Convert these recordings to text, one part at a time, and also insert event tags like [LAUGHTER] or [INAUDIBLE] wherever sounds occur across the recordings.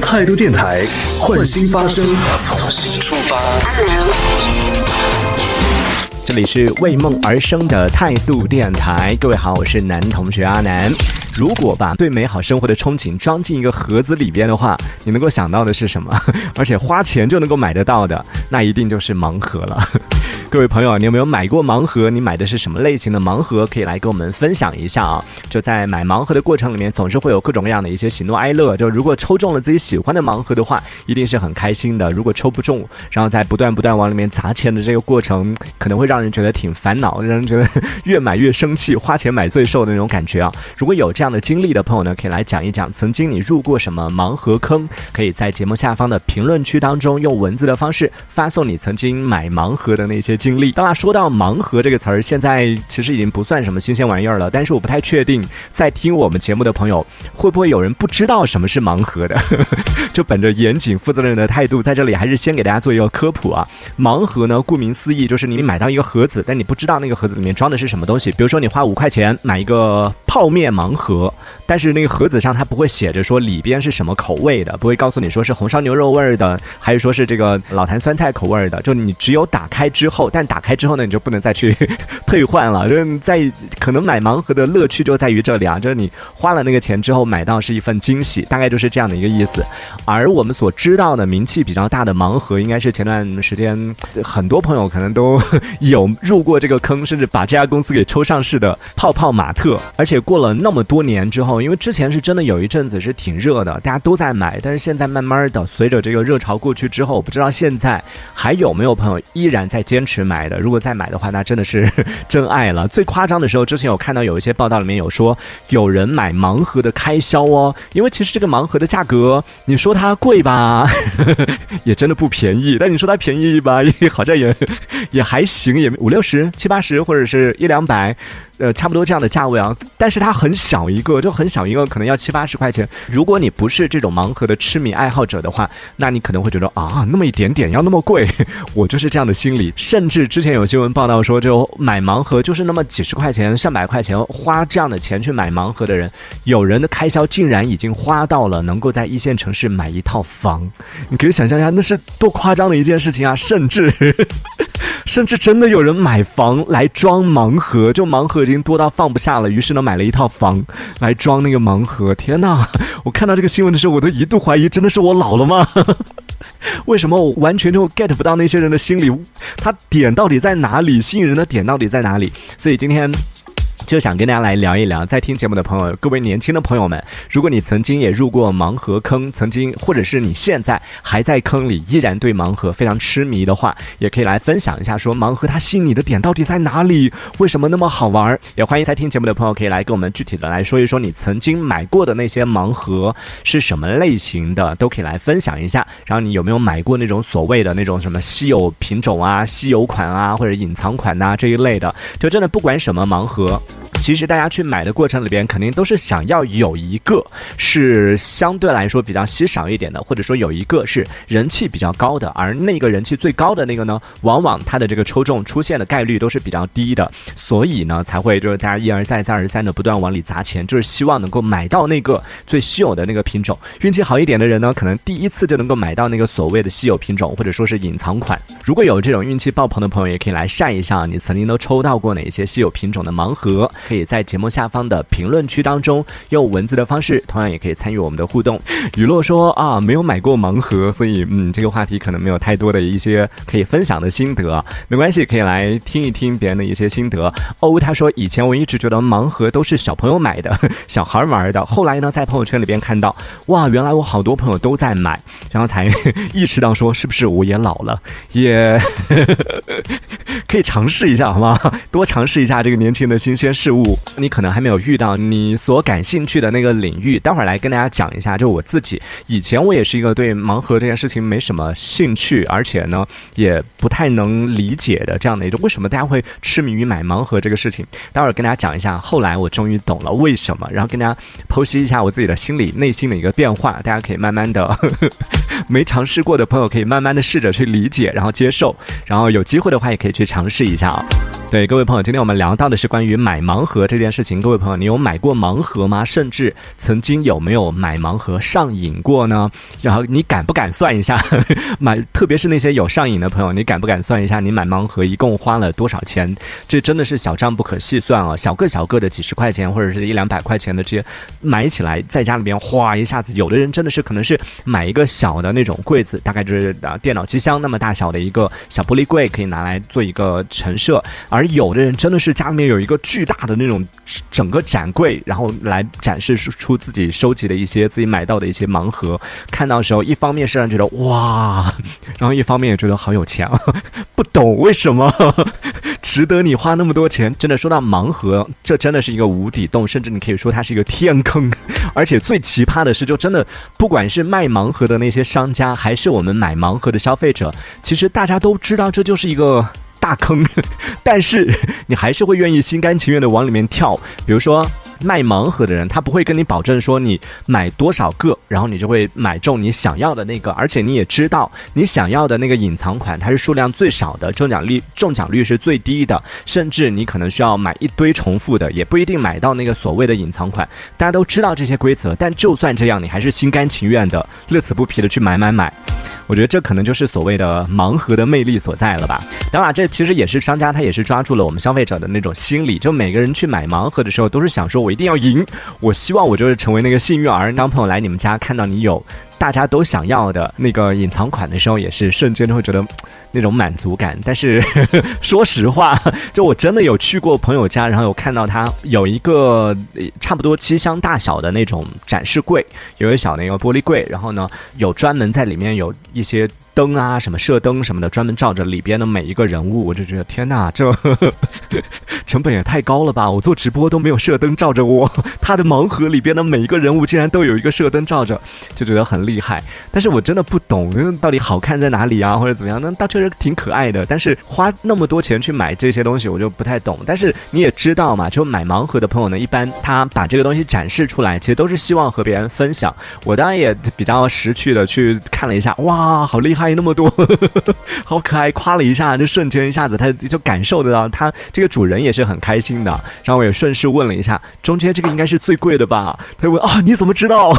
态度电台，换新发声，从新出发。这里是为梦而生的态度电台，各位好，我是男同学阿南。如果把对美好生活的憧憬装进一个盒子里边的话，你能够想到的是什么？[LAUGHS] 而且花钱就能够买得到的，那一定就是盲盒了。各位朋友，你有没有买过盲盒？你买的是什么类型的盲盒？可以来跟我们分享一下啊！就在买盲盒的过程里面，总是会有各种各样的一些喜怒哀乐。就如果抽中了自己喜欢的盲盒的话，一定是很开心的；如果抽不中，然后在不断不断往里面砸钱的这个过程，可能会让人觉得挺烦恼，让人觉得越买越生气，花钱买罪受的那种感觉啊！如果有这样的经历的朋友呢，可以来讲一讲，曾经你入过什么盲盒坑？可以在节目下方的评论区当中用文字的方式发送你曾经买盲盒的那些经历。当然，说到盲盒这个词儿，现在其实已经不算什么新鲜玩意儿了。但是我不太确定，在听我们节目的朋友，会不会有人不知道什么是盲盒的？[LAUGHS] 就本着严谨负责任的态度，在这里还是先给大家做一个科普啊。盲盒呢，顾名思义，就是你买到一个盒子，但你不知道那个盒子里面装的是什么东西。比如说，你花五块钱买一个泡面盲盒，但是那个盒子上它不会写着说里边是什么口味的，不会告诉你说是红烧牛肉味儿的，还是说是这个老坛酸菜口味儿的。就你只有打开之后，但打开。之后呢，你就不能再去退换了。就是在可能买盲盒的乐趣就在于这里啊，就是你花了那个钱之后买到是一份惊喜，大概就是这样的一个意思。而我们所知道的名气比较大的盲盒，应该是前段时间很多朋友可能都有入过这个坑，甚至把这家公司给抽上市的泡泡玛特。而且过了那么多年之后，因为之前是真的有一阵子是挺热的，大家都在买，但是现在慢慢的随着这个热潮过去之后，我不知道现在还有没有朋友依然在坚持买的。如果再买的话，那真的是真爱了。最夸张的时候，之前有看到有一些报道里面有说，有人买盲盒的开销哦，因为其实这个盲盒的价格，你说它贵吧，[LAUGHS] 也真的不便宜；但你说它便宜吧，也 [LAUGHS] 好像也也还行，也五六十、七八十或者是一两百。呃，差不多这样的价位啊，但是它很小一个，就很小一个，可能要七八十块钱。如果你不是这种盲盒的痴迷爱好者的话，那你可能会觉得啊，那么一点点要那么贵，[LAUGHS] 我就是这样的心理。甚至之前有新闻报道说，就买盲盒就是那么几十块钱、上百块钱，花这样的钱去买盲盒的人，有人的开销竟然已经花到了能够在一线城市买一套房。你可以想象一下，那是多夸张的一件事情啊！甚至，甚至真的有人买房来装盲盒，就盲盒。已经多到放不下了，于是呢买了一套房来装那个盲盒。天哪！[LAUGHS] 我看到这个新闻的时候，我都一度怀疑，真的是我老了吗？[LAUGHS] 为什么我完全就 get 不到那些人的心理？他点到底在哪里？吸引人的点到底在哪里？所以今天。就想跟大家来聊一聊，在听节目的朋友，各位年轻的朋友们，如果你曾经也入过盲盒坑，曾经或者是你现在还在坑里，依然对盲盒非常痴迷的话，也可以来分享一下，说盲盒它吸引你的点到底在哪里？为什么那么好玩？也欢迎在听节目的朋友可以来跟我们具体的来说一说，你曾经买过的那些盲盒是什么类型的，都可以来分享一下。然后你有没有买过那种所谓的那种什么稀有品种啊、稀有款啊，或者隐藏款呐这一类的？就真的不管什么盲盒。其实大家去买的过程里边，肯定都是想要有一个是相对来说比较稀少一点的，或者说有一个是人气比较高的，而那个人气最高的那个呢，往往它的这个抽中出现的概率都是比较低的，所以呢才会就是大家一而再再而三的不断往里砸钱，就是希望能够买到那个最稀有的那个品种。运气好一点的人呢，可能第一次就能够买到那个所谓的稀有品种，或者说是隐藏款。如果有这种运气爆棚的朋友，也可以来晒一下你曾经都抽到过哪些稀有品种的盲盒。可以也在节目下方的评论区当中用文字的方式，同样也可以参与我们的互动。雨落说啊，没有买过盲盒，所以嗯，这个话题可能没有太多的一些可以分享的心得。没关系，可以来听一听别人的一些心得。哦，他说以前我一直觉得盲盒都是小朋友买的，[LAUGHS] 小孩玩的。后来呢，在朋友圈里边看到，哇，原来我好多朋友都在买，然后才 [LAUGHS] 意识到说，是不是我也老了，也可以尝试一下，好吗？[LAUGHS] 多尝试一下这个年轻的新鲜事物。你可能还没有遇到你所感兴趣的那个领域，待会儿来跟大家讲一下。就我自己以前，我也是一个对盲盒这件事情没什么兴趣，而且呢也不太能理解的这样的一种。为什么大家会痴迷于买盲盒这个事情？待会儿跟大家讲一下。后来我终于懂了为什么，然后跟大家剖析一下我自己的心理内心的一个变化。大家可以慢慢的，[LAUGHS] 没尝试过的朋友可以慢慢的试着去理解，然后接受，然后有机会的话也可以去尝试一下啊。对各位朋友，今天我们聊到的是关于买盲盒这件事情。各位朋友，你有买过盲盒吗？甚至曾经有没有买盲盒上瘾过呢？然后你敢不敢算一下 [LAUGHS] 买？特别是那些有上瘾的朋友，你敢不敢算一下你买盲盒一共花了多少钱？这真的是小账不可细算啊！小个小个的几十块钱或者是一两百块钱的这些买起来，在家里边哗一下子，有的人真的是可能是买一个小的那种柜子，大概就是啊电脑机箱那么大小的一个小玻璃柜，可以拿来做一个陈设。而而有的人真的是家里面有一个巨大的那种整个展柜，然后来展示出自己收集的一些自己买到的一些盲盒。看到时候，一方面是让人觉得哇，然后一方面也觉得好有钱啊，不懂为什么值得你花那么多钱。真的说到盲盒，这真的是一个无底洞，甚至你可以说它是一个天坑。而且最奇葩的是，就真的不管是卖盲盒的那些商家，还是我们买盲盒的消费者，其实大家都知道这就是一个。大坑，[LAUGHS] 但是你还是会愿意心甘情愿的往里面跳。比如说卖盲盒的人，他不会跟你保证说你买多少个，然后你就会买中你想要的那个，而且你也知道你想要的那个隐藏款，它是数量最少的，中奖率中奖率是最低的，甚至你可能需要买一堆重复的，也不一定买到那个所谓的隐藏款。大家都知道这些规则，但就算这样，你还是心甘情愿的、乐此不疲的去买买买。我觉得这可能就是所谓的盲盒的魅力所在了吧。当然，这其实也是商家他也是抓住了我们消费者的那种心理，就每个人去买盲盒的时候都是想说，我一定要赢，我希望我就是成为那个幸运儿。当朋友来你们家看到你有。大家都想要的那个隐藏款的时候，也是瞬间都会觉得那种满足感。但是 [LAUGHS] 说实话，就我真的有去过朋友家，然后有看到他有一个差不多机箱大小的那种展示柜，有一小的一个玻璃柜，然后呢有专门在里面有一些。灯啊，什么射灯什么的，专门照着里边的每一个人物，我就觉得天哪，这 [LAUGHS] 成本也太高了吧！我做直播都没有射灯照着我，他的盲盒里边的每一个人物竟然都有一个射灯照着，就觉得很厉害。但是我真的不懂，到底好看在哪里啊，或者怎么样？那它确实挺可爱的，但是花那么多钱去买这些东西，我就不太懂。但是你也知道嘛，就买盲盒的朋友呢，一般他把这个东西展示出来，其实都是希望和别人分享。我当然也比较识趣的去看了一下，哇，好厉害！那么多，[LAUGHS] 好可爱，夸了一下，就瞬间一下子，他就感受得到，他这个主人也是很开心的。然后我也顺势问了一下，中间这个应该是最贵的吧？他就问啊，你怎么知道？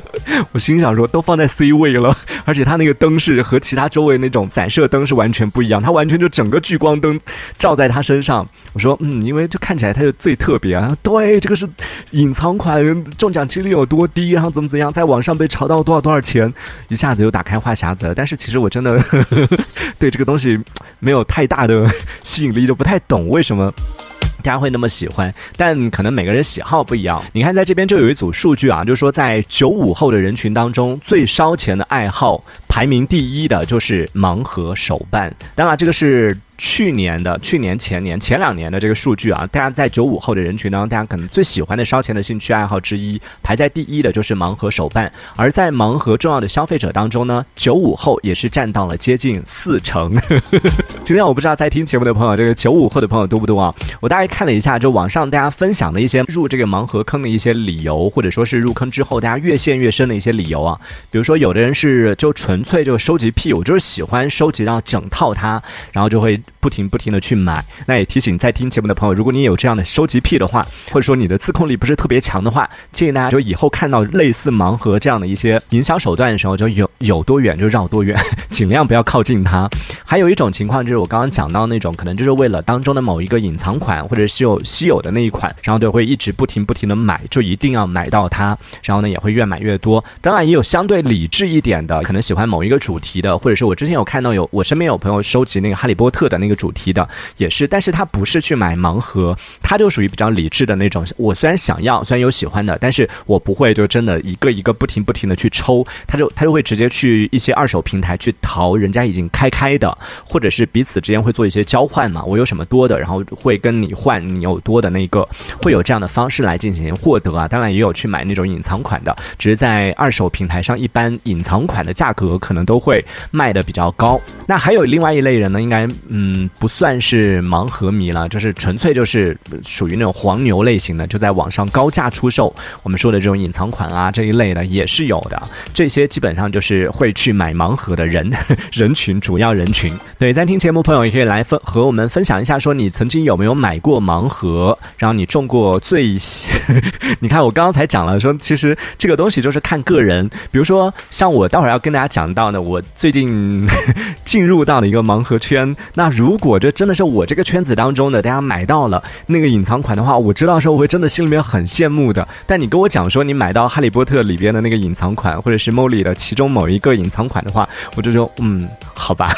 [LAUGHS] 我心想说，都放在 C 位了，[LAUGHS] 而且他那个灯是和其他周围那种散射灯是完全不一样，它完全就整个聚光灯照在他身上。我说，嗯，因为就看起来他就最特别啊。[LAUGHS] 对，这个是隐藏款，中奖几率有多低，然后怎么怎么样，在网上被炒到多少多少钱，一下子又打开话匣子了。但是其实。我真的 [LAUGHS] 对这个东西没有太大的吸引力，就不太懂为什么大家会那么喜欢。但可能每个人喜好不一样。你看，在这边就有一组数据啊，就是说在九五后的人群当中，最烧钱的爱好排名第一的就是盲盒手办。当然，这个是。去年的、去年前年、前两年的这个数据啊，大家在九五后的人群当中，大家可能最喜欢的烧钱的兴趣爱好之一，排在第一的就是盲盒手办。而在盲盒重要的消费者当中呢，九五后也是占到了接近四成。今天我不知道在听节目的朋友，这个九五后的朋友多不多啊？我大概看了一下，就网上大家分享的一些入这个盲盒坑的一些理由，或者说是入坑之后大家越陷越深的一些理由啊。比如说，有的人是就纯粹就收集癖，我就是喜欢收集到整套它，然后就会。不停不停的去买，那也提醒在听节目的朋友，如果你有这样的收集癖的话，或者说你的自控力不是特别强的话，建议大家就以后看到类似盲盒这样的一些营销手段的时候，就有有多远就绕多远，尽量不要靠近它。还有一种情况就就是我刚刚讲到那种，可能就是为了当中的某一个隐藏款或者稀有稀有的那一款，然后就会一直不停不停的买，就一定要买到它，然后呢也会越买越多。当然也有相对理智一点的，可能喜欢某一个主题的，或者是我之前有看到有我身边有朋友收集那个哈利波特的那个主题的，也是，但是他不是去买盲盒，他就属于比较理智的那种。我虽然想要，虽然有喜欢的，但是我不会就真的一个一个不停不停的去抽，他就他就会直接去一些二手平台去淘人家已经开开的，或者是彼此之间会做一些交换嘛。我有什么多的，然后会跟你换你有多的那个，会有这样的方式来进行获得啊。当然也有去买那种隐藏款的，只是在二手平台上，一般隐藏款的价格可能都会卖的比较高。那还有另外一类人呢，应该嗯。不算是盲盒迷了，就是纯粹就是属于那种黄牛类型的，就在网上高价出售。我们说的这种隐藏款啊这一类的也是有的，这些基本上就是会去买盲盒的人 [LAUGHS] 人群，主要人群。对，在听节目朋友也可以来分和我们分享一下，说你曾经有没有买过盲盒，然后你中过最，[LAUGHS] 你看我刚刚才讲了，说其实这个东西就是看个人，比如说像我待会儿要跟大家讲到的，我最近 [LAUGHS] 进入到了一个盲盒圈，那如果这真的是我这个圈子当中的大家买到了那个隐藏款的话，我知道说我会真的心里面很羡慕的。但你跟我讲说你买到《哈利波特》里边的那个隐藏款，或者是梦里的其中某一个隐藏款的话，我就说嗯，好吧，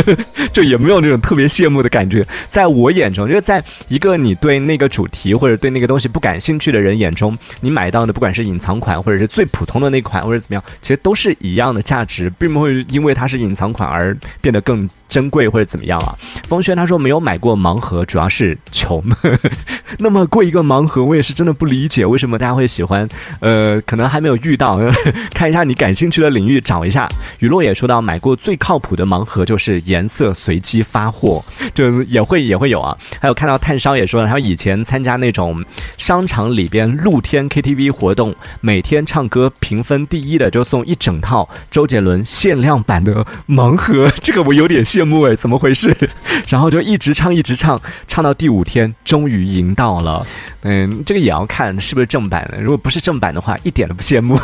[LAUGHS] 就也没有那种特别羡慕的感觉。在我眼中，就是在一个你对那个主题或者对那个东西不感兴趣的人眼中，你买到的不管是隐藏款或者是最普通的那款或者怎么样，其实都是一样的价值，并不会因为它是隐藏款而变得更。珍贵或者怎么样啊？风轩他说没有买过盲盒，主要是穷。[LAUGHS] 那么贵一个盲盒，我也是真的不理解为什么大家会喜欢。呃，可能还没有遇到，[LAUGHS] 看一下你感兴趣的领域找一下。雨落也说到买过最靠谱的盲盒就是颜色随机发货，就也会也会有啊。还有看到炭烧也说了，他以前参加那种商场里边露天 KTV 活动，每天唱歌评分第一的就送一整套周杰伦限量版的盲盒，这个我有点。羡慕哎，怎么回事？[LAUGHS] 然后就一直唱，一直唱，唱到第五天，终于赢到了。嗯，这个也要看是不是正版的。如果不是正版的话，一点都不羡慕。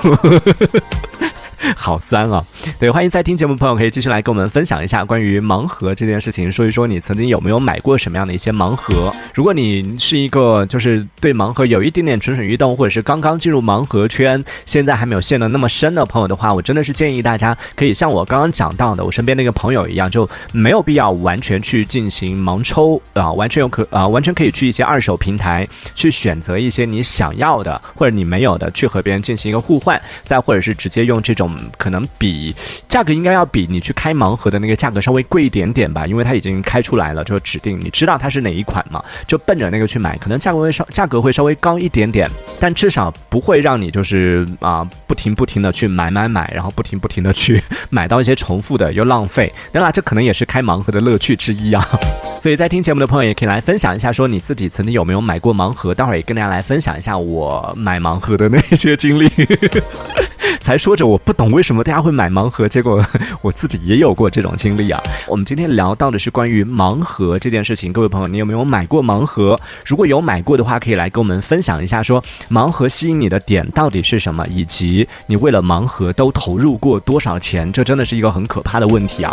[LAUGHS] 好酸啊！对，欢迎在听节目朋友可以继续来跟我们分享一下关于盲盒这件事情，说一说你曾经有没有买过什么样的一些盲盒。如果你是一个就是对盲盒有一点点蠢蠢欲动，或者是刚刚进入盲盒圈，现在还没有陷得那么深的朋友的话，我真的是建议大家可以像我刚刚讲到的，我身边那个朋友一样，就没有必要完全去进行盲抽啊，完全有可啊，完全可以去一些二手平台去选择一些你想要的或者你没有的，去和别人进行一个互换，再或者是直接用这种。可能比价格应该要比你去开盲盒的那个价格稍微贵一点点吧，因为它已经开出来了，就指定你知道它是哪一款嘛，就奔着那个去买，可能价格会稍价格会稍微高一点点，但至少不会让你就是啊不停不停的去买买买，然后不停不停的去买到一些重复的又浪费，当然这可能也是开盲盒的乐趣之一啊。[LAUGHS] 所以在听节目的朋友也可以来分享一下，说你自己曾经有没有买过盲盒，待会儿也跟大家来分享一下我买盲盒的那些经历。[LAUGHS] 才说着我不懂为什么大家会买盲盒，结果 [LAUGHS] 我自己也有过这种经历啊。我们今天聊到的是关于盲盒这件事情，各位朋友，你有没有买过盲盒？如果有买过的话，可以来跟我们分享一下，说盲盒吸引你的点到底是什么，以及你为了盲盒都投入过多少钱？这真的是一个很可怕的问题啊。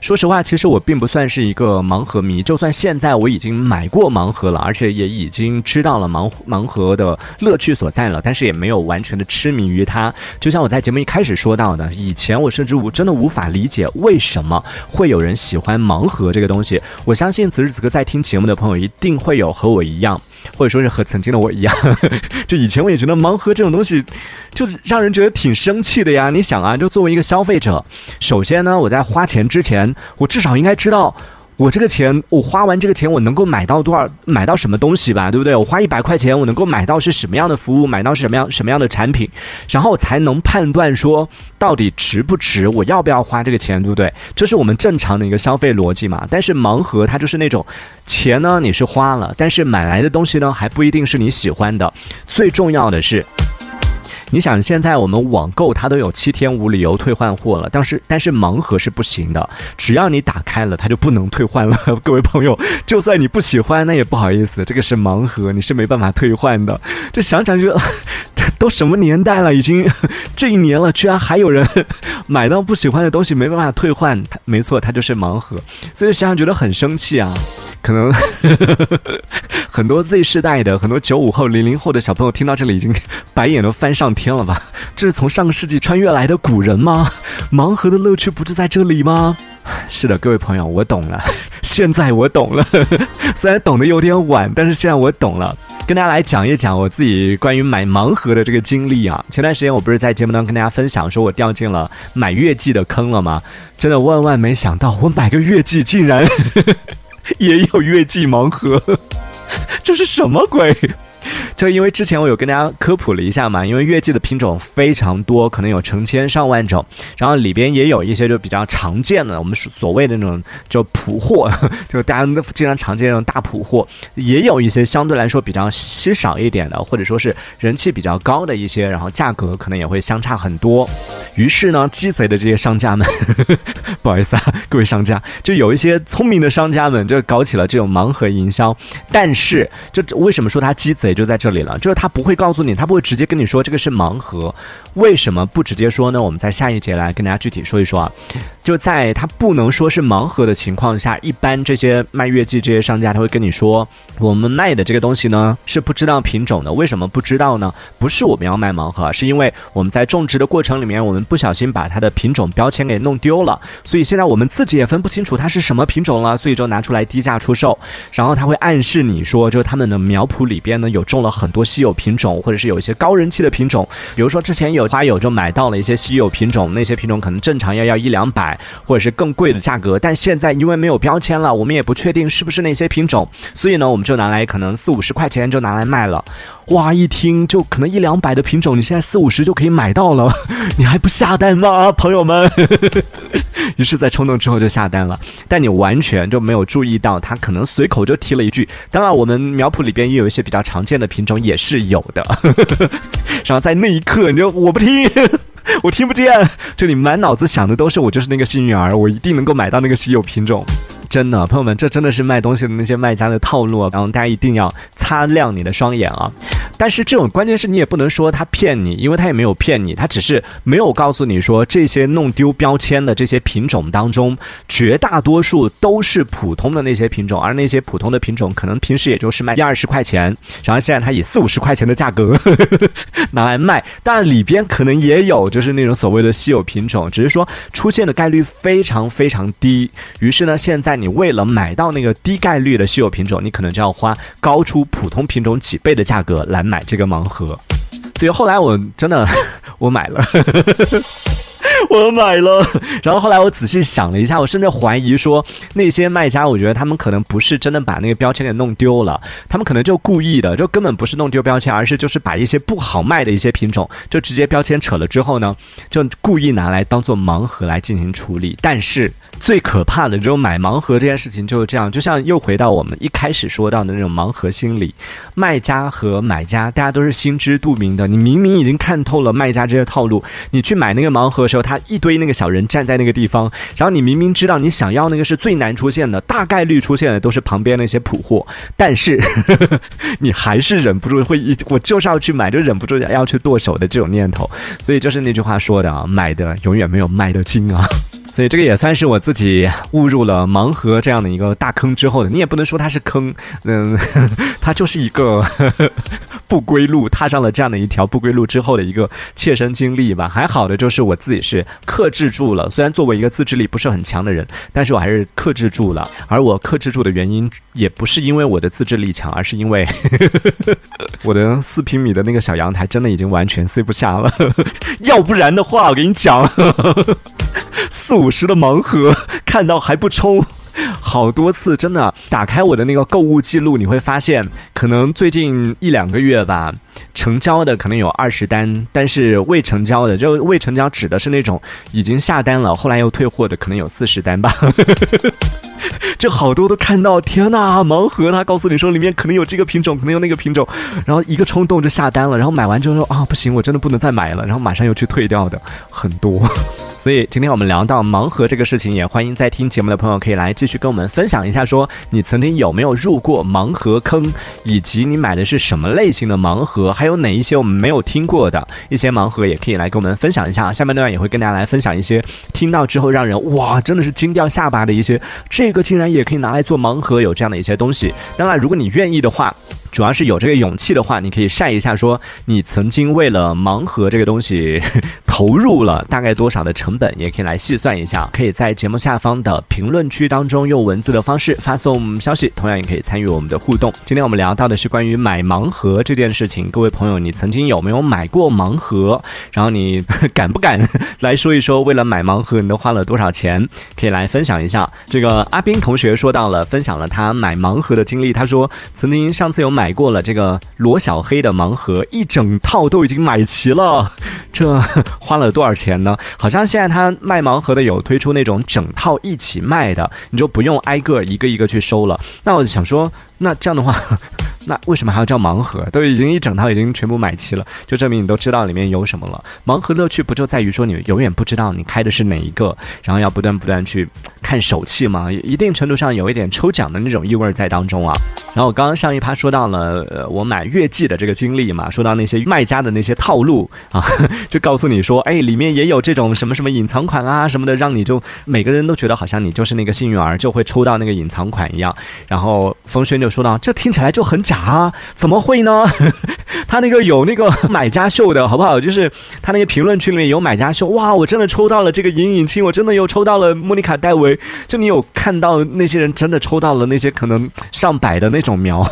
说实话，其实我并不算是一个盲盒迷。就算现在我已经买过盲盒了，而且也已经知道了盲盲盒的乐趣所在了，但是也没有完全的痴迷于它。就像我在节目一开始说到的，以前我甚至无真的无法理解为什么会有人喜欢盲盒这个东西。我相信此时此刻在听节目的朋友一定会有和我一样。或者说是和曾经的我一样，[LAUGHS] 就以前我也觉得盲盒这种东西，就让人觉得挺生气的呀。你想啊，就作为一个消费者，首先呢，我在花钱之前，我至少应该知道。我这个钱，我花完这个钱，我能够买到多少？买到什么东西吧，对不对？我花一百块钱，我能够买到是什么样的服务？买到是什么样什么样的产品？然后才能判断说到底值不值？我要不要花这个钱，对不对？这是我们正常的一个消费逻辑嘛。但是盲盒它就是那种钱呢，你是花了，但是买来的东西呢，还不一定是你喜欢的。最重要的是。你想，现在我们网购它都有七天无理由退换货了，但是但是盲盒是不行的，只要你打开了，它就不能退换了。[LAUGHS] 各位朋友，就算你不喜欢，那也不好意思，这个是盲盒，你是没办法退换的。这想想就，[LAUGHS] 都什么年代了，已经这一年了，居然还有人 [LAUGHS] 买到不喜欢的东西没办法退换，没错，它就是盲盒，所以想想觉得很生气啊。可能呵呵很多 Z 世代的、很多九五后、零零后的小朋友听到这里，已经白眼都翻上天了吧？这是从上个世纪穿越来的古人吗？盲盒的乐趣不就在这里吗？是的，各位朋友，我懂了。现在我懂了，虽然懂得有点晚，但是现在我懂了。跟大家来讲一讲我自己关于买盲盒的这个经历啊。前段时间我不是在节目当中跟大家分享，说我掉进了买月季的坑了吗？真的万万没想到，我买个月季竟然。[LAUGHS] 也有月季盲盒，这是什么鬼？就因为之前我有跟大家科普了一下嘛，因为月季的品种非常多，可能有成千上万种，然后里边也有一些就比较常见的，我们所谓的那种就普货，[LAUGHS] 就大家都经常常见那种大普货，也有一些相对来说比较稀少一点的，或者说是人气比较高的一些，然后价格可能也会相差很多。于是呢，鸡贼的这些商家们，呵 [LAUGHS] 呵不好意思啊，各位商家，就有一些聪明的商家们就搞起了这种盲盒营销，但是就为什么说他鸡贼就在这这里了？就是他不会告诉你，他不会直接跟你说这个是盲盒，为什么不直接说呢？我们在下一节来跟大家具体说一说啊。就在他不能说是盲盒的情况下，一般这些卖月季这些商家他会跟你说，我们卖的这个东西呢是不知道品种的。为什么不知道呢？不是我们要卖盲盒，是因为我们在种植的过程里面，我们不小心把它的品种标签给弄丢了，所以现在我们自己也分不清楚它是什么品种了，所以就拿出来低价出售。然后他会暗示你说，就是他们的苗圃里边呢有种了很多稀有品种，或者是有一些高人气的品种。比如说之前有花友就买到了一些稀有品种，那些品种可能正常要要一两百。或者是更贵的价格，但现在因为没有标签了，我们也不确定是不是那些品种，所以呢，我们就拿来可能四五十块钱就拿来卖了。哇，一听就可能一两百的品种，你现在四五十就可以买到了，[LAUGHS] 你还不下单吗，朋友们？[LAUGHS] 于是，在冲动之后就下单了，但你完全就没有注意到，他可能随口就提了一句。当然，我们苗圃里边也有一些比较常见的品种，也是有的。[LAUGHS] 然后在那一刻，你就我不听。我听不见，就你满脑子想的都是我就是那个幸运儿，我一定能够买到那个稀有品种。真的，朋友们，这真的是卖东西的那些卖家的套路啊，然后大家一定要擦亮你的双眼啊！但是这种关键是你也不能说他骗你，因为他也没有骗你，他只是没有告诉你说这些弄丢标签的这些品种当中，绝大多数都是普通的那些品种，而那些普通的品种可能平时也就是卖一二十块钱，然后现在他以四五十块钱的价格 [LAUGHS] 拿来卖，但里边可能也有就是那种所谓的稀有品种，只是说出现的概率非常非常低。于是呢，现在你为了买到那个低概率的稀有品种，你可能就要花高出普通品种几倍的价格来买这个盲盒。所以后来我真的 [LAUGHS] 我买了。[LAUGHS] 我买了，然后后来我仔细想了一下，我甚至怀疑说那些卖家，我觉得他们可能不是真的把那个标签给弄丢了，他们可能就故意的，就根本不是弄丢标签，而是就是把一些不好卖的一些品种，就直接标签扯了之后呢，就故意拿来当做盲盒来进行处理。但是最可怕的，就买盲盒这件事情就是这样，就像又回到我们一开始说到的那种盲盒心理，卖家和买家大家都是心知肚明的，你明明已经看透了卖家这些套路，你去买那个盲盒时候。他一堆那个小人站在那个地方，然后你明明知道你想要那个是最难出现的，大概率出现的都是旁边那些普货，但是 [LAUGHS] 你还是忍不住会一，我就是要去买，就忍不住要去剁手的这种念头。所以就是那句话说的啊，买的永远没有卖的精啊。[LAUGHS] 所以这个也算是我自己误入了盲盒这样的一个大坑之后的，你也不能说它是坑，嗯，[LAUGHS] 它就是一个不归路，踏上了这样的一条不归路之后的一个切身经历吧。还好的就是我自己是克制住了，虽然作为一个自制力不是很强的人，但是我还是克制住了。而我克制住的原因也不是因为我的自制力强，而是因为 [LAUGHS] 我的四平米的那个小阳台真的已经完全塞不下了，要不然的话，我跟你讲。四五十的盲盒，看到还不冲，[LAUGHS] 好多次，真的。打开我的那个购物记录，你会发现，可能最近一两个月吧，成交的可能有二十单，但是未成交的，就未成交指的是那种已经下单了，后来又退货的，可能有四十单吧。[LAUGHS] 这好多都看到，天呐，盲盒，他告诉你说里面可能有这个品种，可能有那个品种，然后一个冲动就下单了，然后买完之后说啊，不行，我真的不能再买了，然后马上又去退掉的，很多。所以今天我们聊到盲盒这个事情，也欢迎在听节目的朋友可以来继续跟我们分享一下，说你曾经有没有入过盲盒坑，以及你买的是什么类型的盲盒，还有哪一些我们没有听过的一些盲盒，也可以来跟我们分享一下。下面段也会跟大家来分享一些听到之后让人哇，真的是惊掉下巴的一些，这个竟然也可以拿来做盲盒，有这样的一些东西。当然，如果你愿意的话。主要是有这个勇气的话，你可以晒一下，说你曾经为了盲盒这个东西投入了大概多少的成本，也可以来细算一下。可以在节目下方的评论区当中用文字的方式发送消息，同样也可以参与我们的互动。今天我们聊到的是关于买盲盒这件事情，各位朋友，你曾经有没有买过盲盒？然后你敢不敢来说一说，为了买盲盒你都花了多少钱？可以来分享一下。这个阿斌同学说到了，分享了他买盲盒的经历，他说曾经上次有买。买过了这个罗小黑的盲盒，一整套都已经买齐了。[LAUGHS] 这花了多少钱呢？好像现在他卖盲盒的有推出那种整套一起卖的，你就不用挨个一个一个去收了。那我就想说，那这样的话。那为什么还要叫盲盒？都已经一整套已经全部买齐了，就证明你都知道里面有什么了。盲盒乐趣不就在于说你永远不知道你开的是哪一个，然后要不断不断去看手气吗？一定程度上有一点抽奖的那种意味在当中啊。然后我刚刚上一趴说到了呃我买月季的这个经历嘛，说到那些卖家的那些套路啊，[LAUGHS] 就告诉你说，哎，里面也有这种什么什么隐藏款啊什么的，让你就每个人都觉得好像你就是那个幸运儿，就会抽到那个隐藏款一样。然后风轩就说到，这听起来就很假。啊，怎么会呢？[LAUGHS] 他那个有那个买家秀的好不好？就是他那个评论区里面有买家秀，哇，我真的抽到了这个隐隐青，我真的又抽到了莫妮卡戴维。就你有看到那些人真的抽到了那些可能上百的那种苗，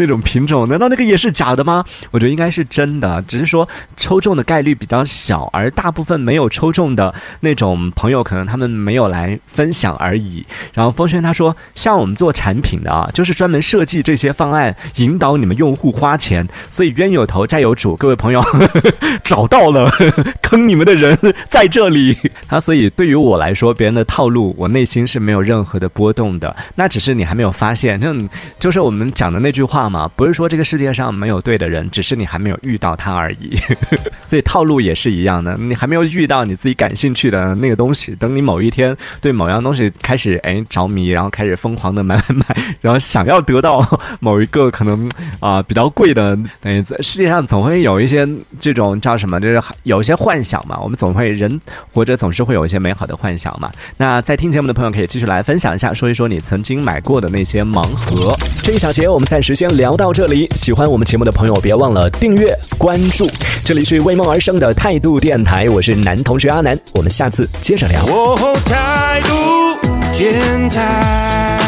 那种品种？难道那个也是假的吗？我觉得应该是真的，只是说抽中的概率比较小，而大部分没有抽中的那种朋友，可能他们没有来分享而已。然后风轩他说，像我们做产品的啊，就是专门设计这些。方案引导你们用户花钱，所以冤有头债有主，各位朋友 [LAUGHS] 找到了 [LAUGHS] 坑你们的人在这里。他所以对于我来说，别人的套路，我内心是没有任何的波动的。那只是你还没有发现，那就是我们讲的那句话嘛，不是说这个世界上没有对的人，只是你还没有遇到他而已。[LAUGHS] 所以套路也是一样的，你还没有遇到你自己感兴趣的那个东西，等你某一天对某样东西开始哎着迷，然后开始疯狂的买买买，然后想要得到。某一个可能啊比较贵的，等于世界上总会有一些这种叫什么，就是有一些幻想嘛。我们总会人活着总是会有一些美好的幻想嘛。那在听节目的朋友可以继续来分享一下，说一说你曾经买过的那些盲盒。这一小节我们暂时先聊到这里。喜欢我们节目的朋友别忘了订阅关注。这里是为梦而生的态度电台，我是男同学阿南，我们下次接着聊。态度电台。